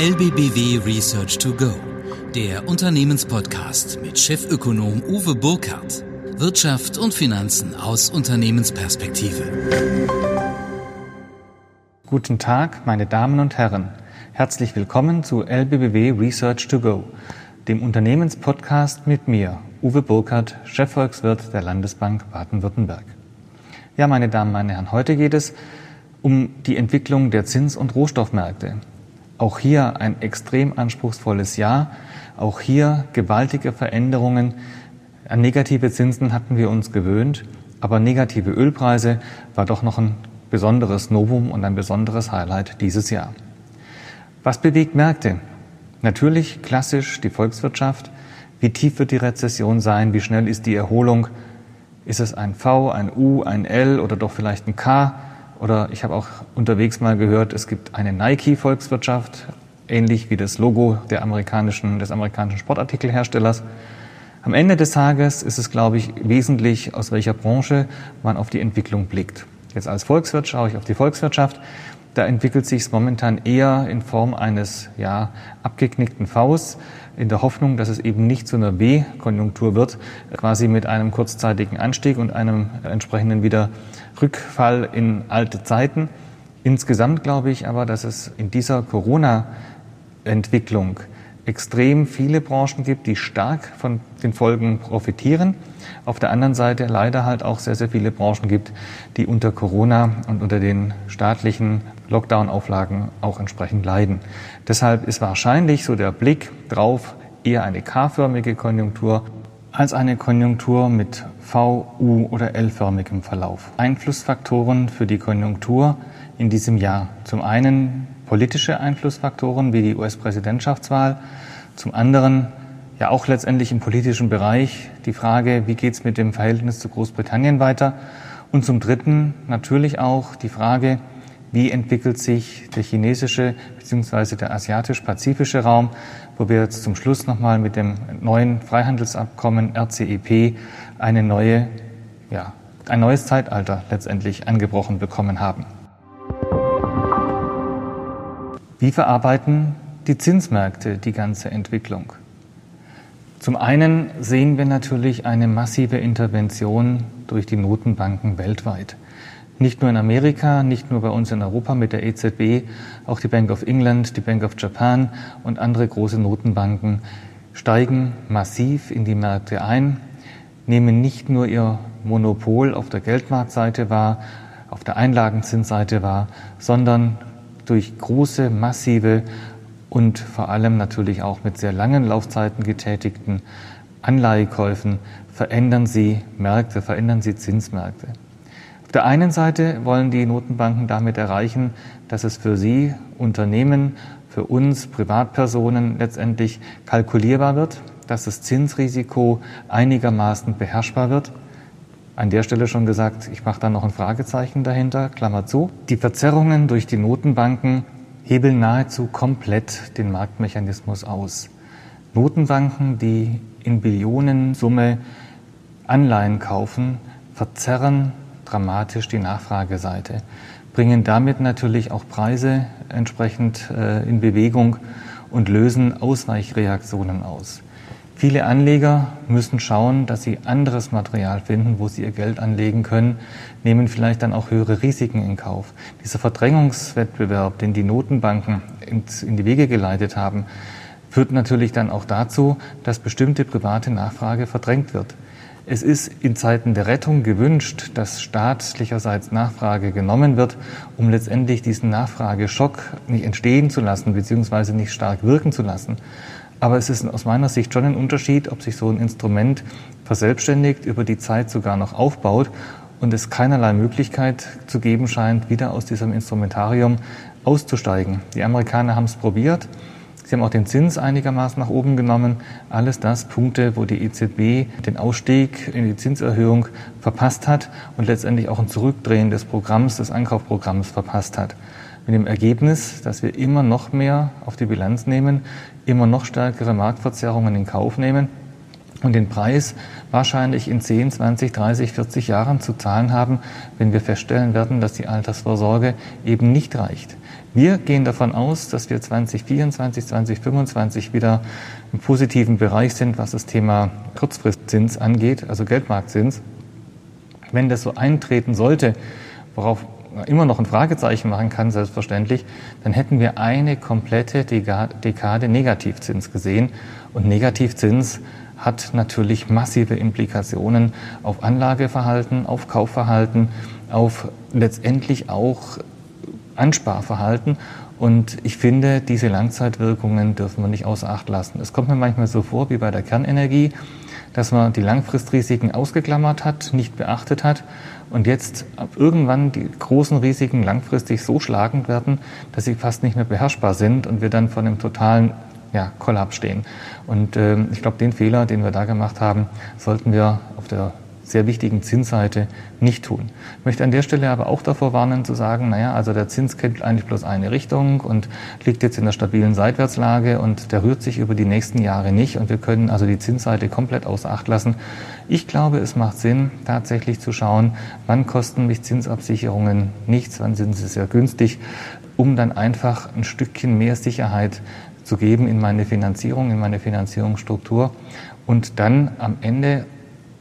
LBBW Research to Go, der Unternehmenspodcast mit Chefökonom Uwe Burkhardt. Wirtschaft und Finanzen aus Unternehmensperspektive. Guten Tag, meine Damen und Herren. Herzlich willkommen zu LBBW Research to Go, dem Unternehmenspodcast mit mir, Uwe Burkhardt, Chefvolkswirt der Landesbank Baden-Württemberg. Ja, meine Damen, meine Herren, heute geht es um die Entwicklung der Zins- und Rohstoffmärkte. Auch hier ein extrem anspruchsvolles Jahr. Auch hier gewaltige Veränderungen. An negative Zinsen hatten wir uns gewöhnt, aber negative Ölpreise war doch noch ein besonderes Novum und ein besonderes Highlight dieses Jahr. Was bewegt Märkte? Natürlich klassisch die Volkswirtschaft. Wie tief wird die Rezession sein? Wie schnell ist die Erholung? Ist es ein V, ein U, ein L oder doch vielleicht ein K? Oder ich habe auch unterwegs mal gehört, es gibt eine Nike-Volkswirtschaft, ähnlich wie das Logo der amerikanischen, des amerikanischen Sportartikelherstellers. Am Ende des Tages ist es, glaube ich, wesentlich, aus welcher Branche man auf die Entwicklung blickt. Jetzt als Volkswirt schaue ich auf die Volkswirtschaft. Da entwickelt sich es momentan eher in Form eines ja, abgeknickten Vs, in der Hoffnung, dass es eben nicht zu einer W-Konjunktur wird, quasi mit einem kurzzeitigen Anstieg und einem entsprechenden wieder Rückfall in alte Zeiten. Insgesamt glaube ich aber, dass es in dieser Corona-Entwicklung extrem viele Branchen gibt, die stark von den Folgen profitieren. Auf der anderen Seite leider halt auch sehr, sehr viele Branchen gibt, die unter Corona und unter den staatlichen Lockdown-Auflagen auch entsprechend leiden. Deshalb ist wahrscheinlich so der Blick drauf eher eine K-förmige Konjunktur als eine Konjunktur mit V, U oder L-förmigem Verlauf. Einflussfaktoren für die Konjunktur in diesem Jahr. Zum einen politische Einflussfaktoren wie die US-Präsidentschaftswahl, zum anderen ja auch letztendlich im politischen Bereich die Frage, wie geht es mit dem Verhältnis zu Großbritannien weiter und zum dritten natürlich auch die Frage, wie entwickelt sich der chinesische bzw. der asiatisch-pazifische Raum, wo wir jetzt zum Schluss nochmal mit dem neuen Freihandelsabkommen RCEP eine neue, ja, ein neues Zeitalter letztendlich angebrochen bekommen haben. Wie verarbeiten die Zinsmärkte die ganze Entwicklung? Zum einen sehen wir natürlich eine massive Intervention durch die Notenbanken weltweit. Nicht nur in Amerika, nicht nur bei uns in Europa mit der EZB, auch die Bank of England, die Bank of Japan und andere große Notenbanken steigen massiv in die Märkte ein, nehmen nicht nur ihr Monopol auf der Geldmarktseite wahr, auf der Einlagenzinsseite wahr, sondern durch große, massive und vor allem natürlich auch mit sehr langen Laufzeiten getätigten Anleihekäufen verändern sie Märkte, verändern sie Zinsmärkte. Auf der einen Seite wollen die Notenbanken damit erreichen, dass es für sie Unternehmen, für uns Privatpersonen letztendlich kalkulierbar wird, dass das Zinsrisiko einigermaßen beherrschbar wird. An der Stelle schon gesagt, ich mache da noch ein Fragezeichen dahinter, Klammer zu. Die Verzerrungen durch die Notenbanken hebeln nahezu komplett den Marktmechanismus aus. Notenbanken, die in Billionensumme Anleihen kaufen, verzerren dramatisch die Nachfrageseite, bringen damit natürlich auch Preise entsprechend äh, in Bewegung und lösen Ausweichreaktionen aus. Viele Anleger müssen schauen, dass sie anderes Material finden, wo sie ihr Geld anlegen können, nehmen vielleicht dann auch höhere Risiken in Kauf. Dieser Verdrängungswettbewerb, den die Notenbanken in die Wege geleitet haben, führt natürlich dann auch dazu, dass bestimmte private Nachfrage verdrängt wird. Es ist in Zeiten der Rettung gewünscht, dass staatlicherseits Nachfrage genommen wird, um letztendlich diesen Nachfrageschock nicht entstehen zu lassen, beziehungsweise nicht stark wirken zu lassen. Aber es ist aus meiner Sicht schon ein Unterschied, ob sich so ein Instrument verselbstständigt, über die Zeit sogar noch aufbaut und es keinerlei Möglichkeit zu geben scheint, wieder aus diesem Instrumentarium auszusteigen. Die Amerikaner haben es probiert. Sie haben auch den Zins einigermaßen nach oben genommen. Alles das Punkte, wo die EZB den Ausstieg in die Zinserhöhung verpasst hat und letztendlich auch ein Zurückdrehen des Programms, des Ankaufprogramms verpasst hat. Mit dem Ergebnis, dass wir immer noch mehr auf die Bilanz nehmen, immer noch stärkere Marktverzerrungen in Kauf nehmen und den Preis wahrscheinlich in 10, 20, 30, 40 Jahren zu zahlen haben, wenn wir feststellen werden, dass die Altersvorsorge eben nicht reicht Wir gehen davon aus, dass wir 2024, 2025 wieder im positiven Bereich sind, was das Thema Kurzfristzins angeht, also Geldmarktzins. Wenn das so eintreten sollte, worauf immer noch ein Fragezeichen machen kann, selbstverständlich, dann hätten wir eine komplette Dekade Negativzins gesehen. Und Negativzins hat natürlich massive Implikationen auf Anlageverhalten, auf Kaufverhalten, auf letztendlich auch Ansparverhalten. Und ich finde, diese Langzeitwirkungen dürfen wir nicht außer Acht lassen. Es kommt mir manchmal so vor wie bei der Kernenergie, dass man die Langfristrisiken ausgeklammert hat, nicht beachtet hat und jetzt irgendwann die großen Risiken langfristig so schlagend werden, dass sie fast nicht mehr beherrschbar sind und wir dann vor einem totalen ja, Kollaps stehen. Und äh, ich glaube, den Fehler, den wir da gemacht haben, sollten wir auf der sehr wichtigen Zinsseite nicht tun. Ich möchte an der Stelle aber auch davor warnen zu sagen, naja, also der Zins kennt eigentlich bloß eine Richtung und liegt jetzt in der stabilen Seitwärtslage und der rührt sich über die nächsten Jahre nicht und wir können also die Zinsseite komplett außer Acht lassen. Ich glaube, es macht Sinn, tatsächlich zu schauen, wann kosten mich Zinsabsicherungen nichts, wann sind sie sehr günstig, um dann einfach ein Stückchen mehr Sicherheit zu geben in meine Finanzierung, in meine Finanzierungsstruktur und dann am Ende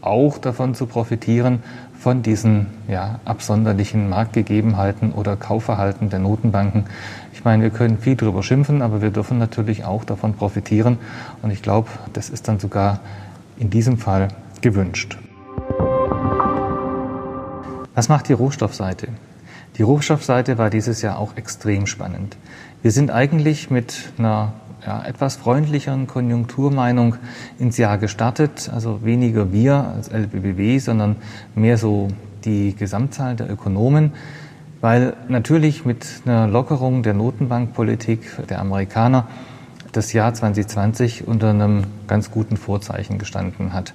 auch davon zu profitieren, von diesen ja, absonderlichen Marktgegebenheiten oder Kaufverhalten der Notenbanken. Ich meine, wir können viel darüber schimpfen, aber wir dürfen natürlich auch davon profitieren. Und ich glaube, das ist dann sogar in diesem Fall gewünscht. Was macht die Rohstoffseite? Die Rohstoffseite war dieses Jahr auch extrem spannend. Wir sind eigentlich mit einer ja, etwas freundlicheren Konjunkturmeinung ins Jahr gestartet. Also weniger wir als LBBW, sondern mehr so die Gesamtzahl der Ökonomen. Weil natürlich mit einer Lockerung der Notenbankpolitik der Amerikaner das Jahr 2020 unter einem ganz guten Vorzeichen gestanden hat.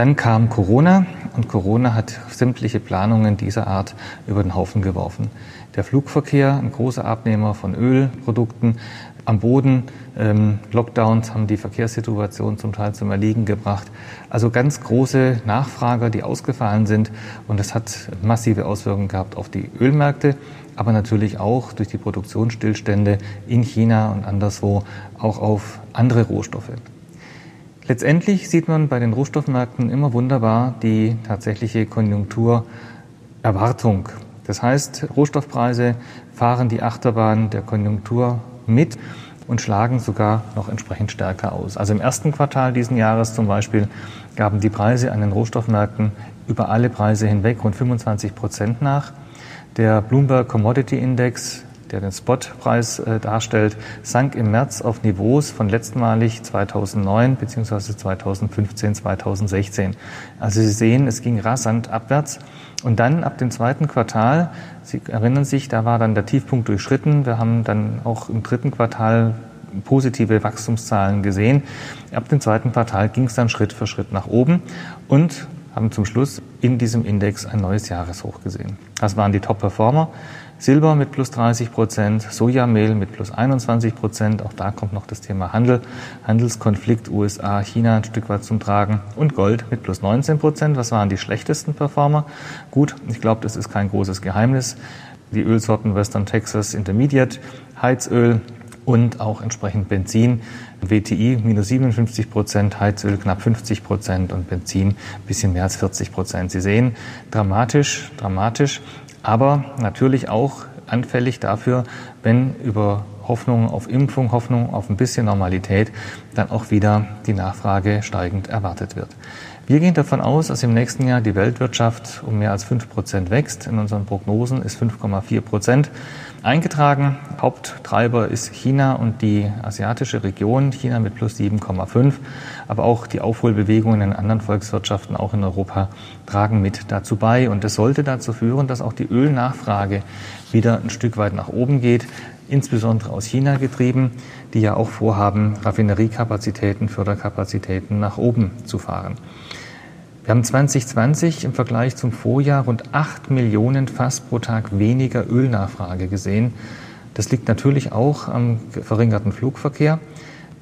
Dann kam Corona und Corona hat sämtliche Planungen dieser Art über den Haufen geworfen. Der Flugverkehr, ein großer Abnehmer von Ölprodukten, am Boden. Ähm, Lockdowns haben die Verkehrssituation zum Teil zum Erliegen gebracht. Also ganz große Nachfrager, die ausgefallen sind. Und das hat massive Auswirkungen gehabt auf die Ölmärkte, aber natürlich auch durch die Produktionsstillstände in China und anderswo auch auf andere Rohstoffe. Letztendlich sieht man bei den Rohstoffmärkten immer wunderbar die tatsächliche Konjunkturerwartung. Das heißt, Rohstoffpreise fahren die Achterbahn der Konjunktur mit und schlagen sogar noch entsprechend stärker aus. Also im ersten Quartal diesen Jahres zum Beispiel gaben die Preise an den Rohstoffmärkten über alle Preise hinweg rund 25 Prozent nach. Der Bloomberg Commodity Index, der den Spotpreis äh, darstellt, sank im März auf Niveaus von letztmalig 2009 bzw. 2015, 2016. Also Sie sehen, es ging rasant abwärts. Und dann ab dem zweiten Quartal, Sie erinnern sich, da war dann der Tiefpunkt durchschritten. Wir haben dann auch im dritten Quartal positive Wachstumszahlen gesehen. Ab dem zweiten Quartal ging es dann Schritt für Schritt nach oben und haben zum Schluss in diesem Index ein neues Jahreshoch gesehen. Das waren die Top-Performer. Silber mit plus 30 Prozent, Sojamehl mit plus 21 Prozent. Auch da kommt noch das Thema Handel, Handelskonflikt USA, China ein Stück weit zum Tragen und Gold mit plus 19 Prozent. Was waren die schlechtesten Performer? Gut, ich glaube, das ist kein großes Geheimnis. Die Ölsorten Western Texas Intermediate, Heizöl und auch entsprechend Benzin. WTI minus 57 Prozent, Heizöl knapp 50 Prozent und Benzin bisschen mehr als 40 Prozent. Sie sehen, dramatisch, dramatisch aber natürlich auch anfällig dafür, wenn über Hoffnung auf Impfung, Hoffnung auf ein bisschen Normalität dann auch wieder die Nachfrage steigend erwartet wird. Wir gehen davon aus, dass im nächsten Jahr die Weltwirtschaft um mehr als fünf Prozent wächst. In unseren Prognosen ist 5,4 Prozent eingetragen. Haupttreiber ist China und die asiatische Region, China mit plus 7,5. Aber auch die Aufholbewegungen in anderen Volkswirtschaften, auch in Europa, tragen mit dazu bei. Und das sollte dazu führen, dass auch die Ölnachfrage wieder ein Stück weit nach oben geht, insbesondere aus China getrieben, die ja auch vorhaben, Raffineriekapazitäten, Förderkapazitäten nach oben zu fahren. Wir haben 2020 im Vergleich zum Vorjahr rund 8 Millionen Fass pro Tag weniger Ölnachfrage gesehen. Das liegt natürlich auch am verringerten Flugverkehr.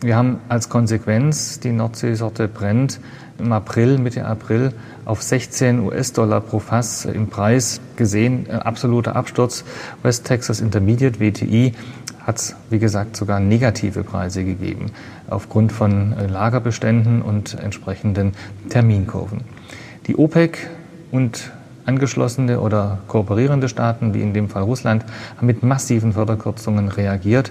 Wir haben als Konsequenz die Nordseesorte Brent im April, Mitte April auf 16 US-Dollar pro Fass im Preis gesehen. Ein absoluter Absturz. West Texas Intermediate, WTI, hat es, wie gesagt, sogar negative Preise gegeben aufgrund von äh, Lagerbeständen und entsprechenden Terminkurven. Die OPEC und angeschlossene oder kooperierende Staaten, wie in dem Fall Russland, haben mit massiven Förderkürzungen reagiert.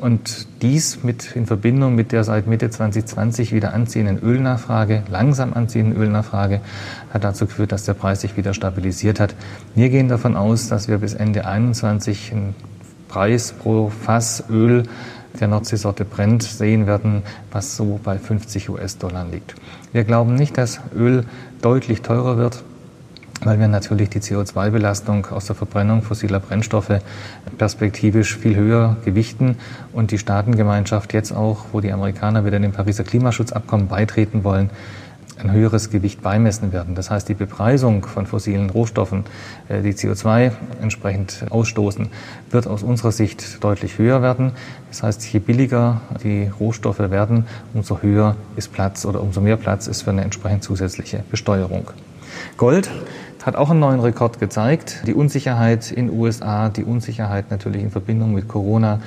Und dies mit, in Verbindung mit der seit Mitte 2020 wieder anziehenden Ölnachfrage, langsam anziehenden Ölnachfrage, hat dazu geführt, dass der Preis sich wieder stabilisiert hat. Wir gehen davon aus, dass wir bis Ende 2021 einen Preis pro Fass Öl der Nordseesorte brennt, sehen werden, was so bei 50 US-Dollar liegt. Wir glauben nicht, dass Öl deutlich teurer wird weil wir natürlich die CO2-Belastung aus der Verbrennung fossiler Brennstoffe perspektivisch viel höher gewichten und die Staatengemeinschaft jetzt auch, wo die Amerikaner wieder dem Pariser Klimaschutzabkommen beitreten wollen, ein höheres Gewicht beimessen werden. Das heißt, die Bepreisung von fossilen Rohstoffen, äh, die CO2 entsprechend ausstoßen, wird aus unserer Sicht deutlich höher werden. Das heißt, je billiger die Rohstoffe werden, umso höher ist Platz oder umso mehr Platz ist für eine entsprechend zusätzliche Besteuerung. Gold hat auch einen neuen Rekord gezeigt. Die Unsicherheit in USA, die Unsicherheit natürlich in Verbindung mit Corona,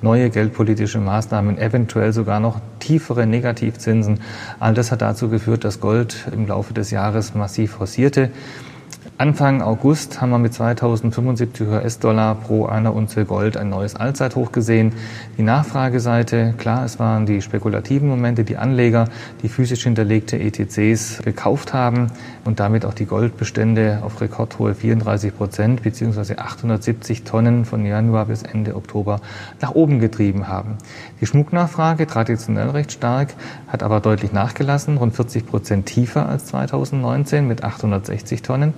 neue geldpolitische Maßnahmen, eventuell sogar noch tiefere Negativzinsen. All das hat dazu geführt, dass Gold im Laufe des Jahres massiv forcierte. Anfang August haben wir mit 2075 US-Dollar pro einer Unze Gold ein neues Allzeithoch gesehen. Die Nachfrageseite, klar, es waren die spekulativen Momente, die Anleger, die physisch hinterlegte ETCs gekauft haben und damit auch die Goldbestände auf rekordhohe 34 Prozent beziehungsweise 870 Tonnen von Januar bis Ende Oktober nach oben getrieben haben. Die Schmucknachfrage, traditionell recht stark, hat aber deutlich nachgelassen, rund 40 Prozent tiefer als 2019 mit 860 Tonnen.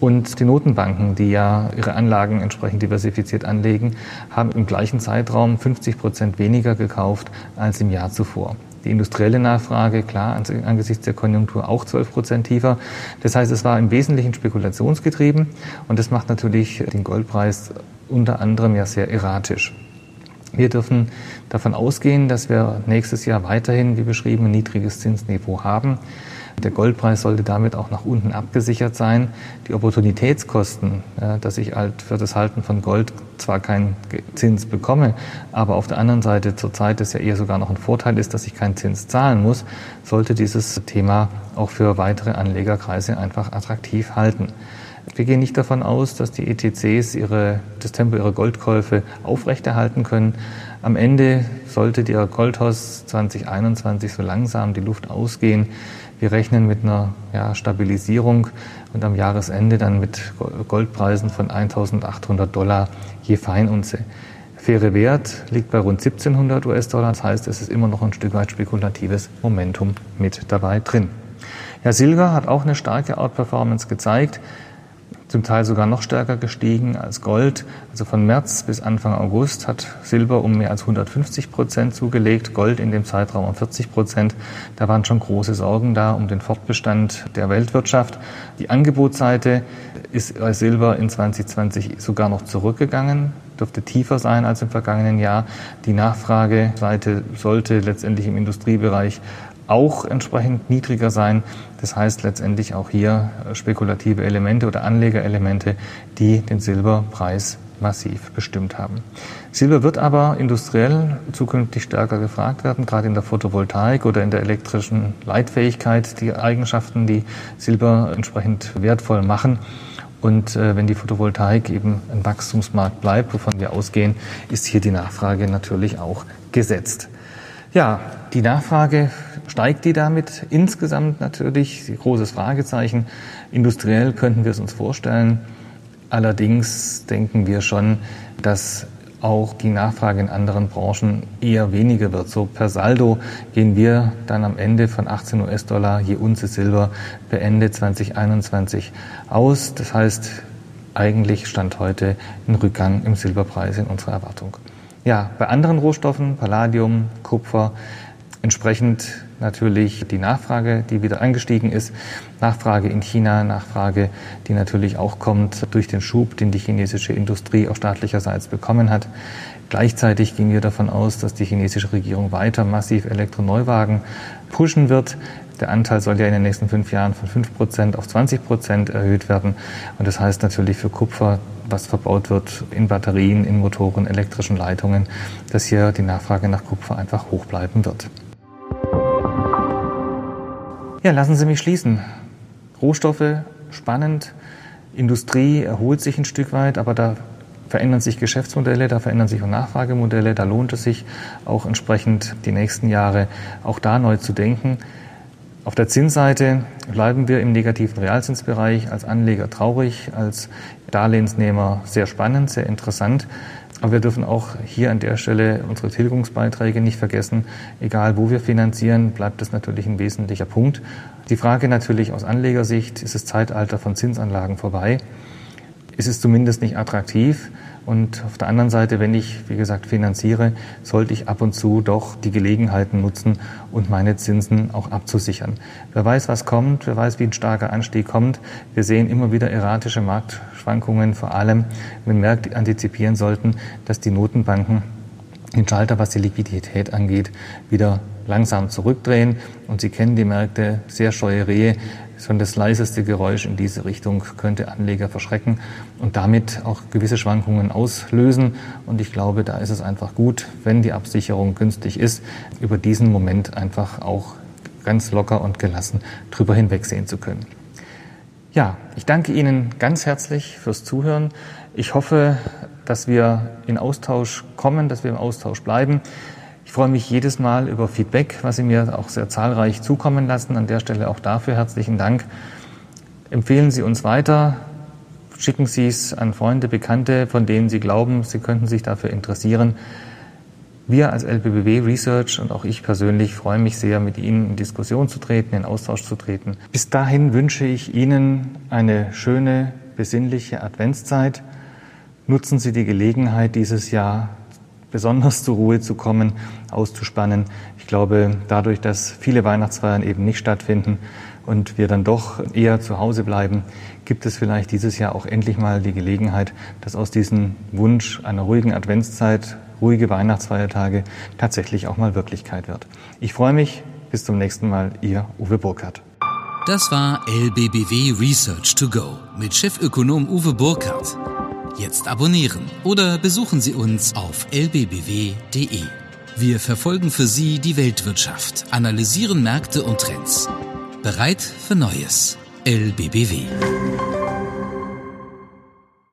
Und die Notenbanken, die ja ihre Anlagen entsprechend diversifiziert anlegen, haben im gleichen Zeitraum 50 Prozent weniger gekauft als im Jahr zuvor. Die industrielle Nachfrage, klar, angesichts der Konjunktur auch 12 Prozent tiefer. Das heißt, es war im Wesentlichen spekulationsgetrieben und das macht natürlich den Goldpreis unter anderem ja sehr erratisch. Wir dürfen davon ausgehen, dass wir nächstes Jahr weiterhin, wie beschrieben, ein niedriges Zinsniveau haben. Der Goldpreis sollte damit auch nach unten abgesichert sein. Die Opportunitätskosten, dass ich halt für das Halten von Gold zwar keinen Zins bekomme, aber auf der anderen Seite zurzeit es ja eher sogar noch ein Vorteil ist, dass ich keinen Zins zahlen muss, sollte dieses Thema auch für weitere Anlegerkreise einfach attraktiv halten. Wir gehen nicht davon aus, dass die ETCs ihre, das Tempo ihrer Goldkäufe aufrechterhalten können. Am Ende sollte der Goldhaus 2021 so langsam die Luft ausgehen. Wir rechnen mit einer ja, Stabilisierung und am Jahresende dann mit Goldpreisen von 1.800 Dollar je Feinunze. Faire Wert liegt bei rund 1700 US-Dollar. Das heißt, es ist immer noch ein Stück weit spekulatives Momentum mit dabei drin. Ja, Silber hat auch eine starke Outperformance gezeigt zum Teil sogar noch stärker gestiegen als Gold. Also von März bis Anfang August hat Silber um mehr als 150 Prozent zugelegt, Gold in dem Zeitraum um 40 Prozent. Da waren schon große Sorgen da um den Fortbestand der Weltwirtschaft. Die Angebotsseite ist bei Silber in 2020 sogar noch zurückgegangen, dürfte tiefer sein als im vergangenen Jahr. Die Nachfrageseite sollte letztendlich im Industriebereich auch entsprechend niedriger sein. Das heißt letztendlich auch hier äh, spekulative Elemente oder Anlegerelemente, die den Silberpreis massiv bestimmt haben. Silber wird aber industriell zukünftig stärker gefragt werden, gerade in der Photovoltaik oder in der elektrischen Leitfähigkeit, die Eigenschaften, die Silber entsprechend wertvoll machen. Und äh, wenn die Photovoltaik eben ein Wachstumsmarkt bleibt, wovon wir ausgehen, ist hier die Nachfrage natürlich auch gesetzt. Ja, die Nachfrage steigt die damit insgesamt natürlich? Großes Fragezeichen. Industriell könnten wir es uns vorstellen. Allerdings denken wir schon, dass auch die Nachfrage in anderen Branchen eher weniger wird. So per Saldo gehen wir dann am Ende von 18 US-Dollar je Unze Silber per Ende 2021 aus. Das heißt, eigentlich stand heute ein Rückgang im Silberpreis in unserer Erwartung. Ja, bei anderen Rohstoffen, Palladium, Kupfer, entsprechend natürlich die Nachfrage, die wieder angestiegen ist. Nachfrage in China, Nachfrage, die natürlich auch kommt durch den Schub, den die chinesische Industrie auch staatlicherseits bekommen hat. Gleichzeitig gehen wir davon aus, dass die chinesische Regierung weiter massiv Elektroneuwagen pushen wird. Der Anteil soll ja in den nächsten fünf Jahren von fünf Prozent auf 20 Prozent erhöht werden. Und das heißt natürlich für Kupfer, was verbaut wird in Batterien, in Motoren, elektrischen Leitungen, dass hier die Nachfrage nach Kupfer einfach hoch bleiben wird. Ja, lassen Sie mich schließen. Rohstoffe, spannend. Industrie erholt sich ein Stück weit, aber da verändern sich Geschäftsmodelle, da verändern sich auch Nachfragemodelle, da lohnt es sich auch entsprechend die nächsten Jahre auch da neu zu denken. Auf der Zinsseite bleiben wir im negativen Realzinsbereich als Anleger traurig, als Darlehensnehmer sehr spannend, sehr interessant. Aber wir dürfen auch hier an der Stelle unsere Tilgungsbeiträge nicht vergessen. Egal wo wir finanzieren, bleibt das natürlich ein wesentlicher Punkt. Die Frage natürlich aus Anlegersicht, ist das Zeitalter von Zinsanlagen vorbei? Ist es zumindest nicht attraktiv? Und auf der anderen Seite, wenn ich, wie gesagt, finanziere, sollte ich ab und zu doch die Gelegenheiten nutzen und meine Zinsen auch abzusichern. Wer weiß, was kommt, wer weiß, wie ein starker Anstieg kommt. Wir sehen immer wieder erratische Marktschwankungen, vor allem, wenn Märkte antizipieren sollten, dass die Notenbanken den Schalter, was die Liquidität angeht, wieder langsam zurückdrehen. Und Sie kennen die Märkte, sehr scheue Rehe. Schon das leiseste Geräusch in diese Richtung könnte Anleger verschrecken und damit auch gewisse Schwankungen auslösen. Und ich glaube, da ist es einfach gut, wenn die Absicherung günstig ist, über diesen Moment einfach auch ganz locker und gelassen drüber hinwegsehen zu können. Ja, ich danke Ihnen ganz herzlich fürs Zuhören. Ich hoffe, dass wir in Austausch kommen, dass wir im Austausch bleiben. Ich freue mich jedes Mal über Feedback, was Sie mir auch sehr zahlreich zukommen lassen. An der Stelle auch dafür herzlichen Dank. Empfehlen Sie uns weiter. Schicken Sie es an Freunde, Bekannte, von denen Sie glauben, Sie könnten sich dafür interessieren. Wir als LBBW Research und auch ich persönlich freuen mich sehr, mit Ihnen in Diskussion zu treten, in Austausch zu treten. Bis dahin wünsche ich Ihnen eine schöne, besinnliche Adventszeit. Nutzen Sie die Gelegenheit dieses Jahr besonders zur Ruhe zu kommen, auszuspannen. Ich glaube, dadurch, dass viele Weihnachtsfeiern eben nicht stattfinden und wir dann doch eher zu Hause bleiben, gibt es vielleicht dieses Jahr auch endlich mal die Gelegenheit, dass aus diesem Wunsch einer ruhigen Adventszeit, ruhige Weihnachtsfeiertage tatsächlich auch mal Wirklichkeit wird. Ich freue mich. Bis zum nächsten Mal. Ihr Uwe Burkhardt. Das war LBBW Research to Go mit Chefökonom Uwe Burkhardt. Jetzt abonnieren oder besuchen Sie uns auf lbbw.de. Wir verfolgen für Sie die Weltwirtschaft, analysieren Märkte und Trends. Bereit für Neues. LBBW.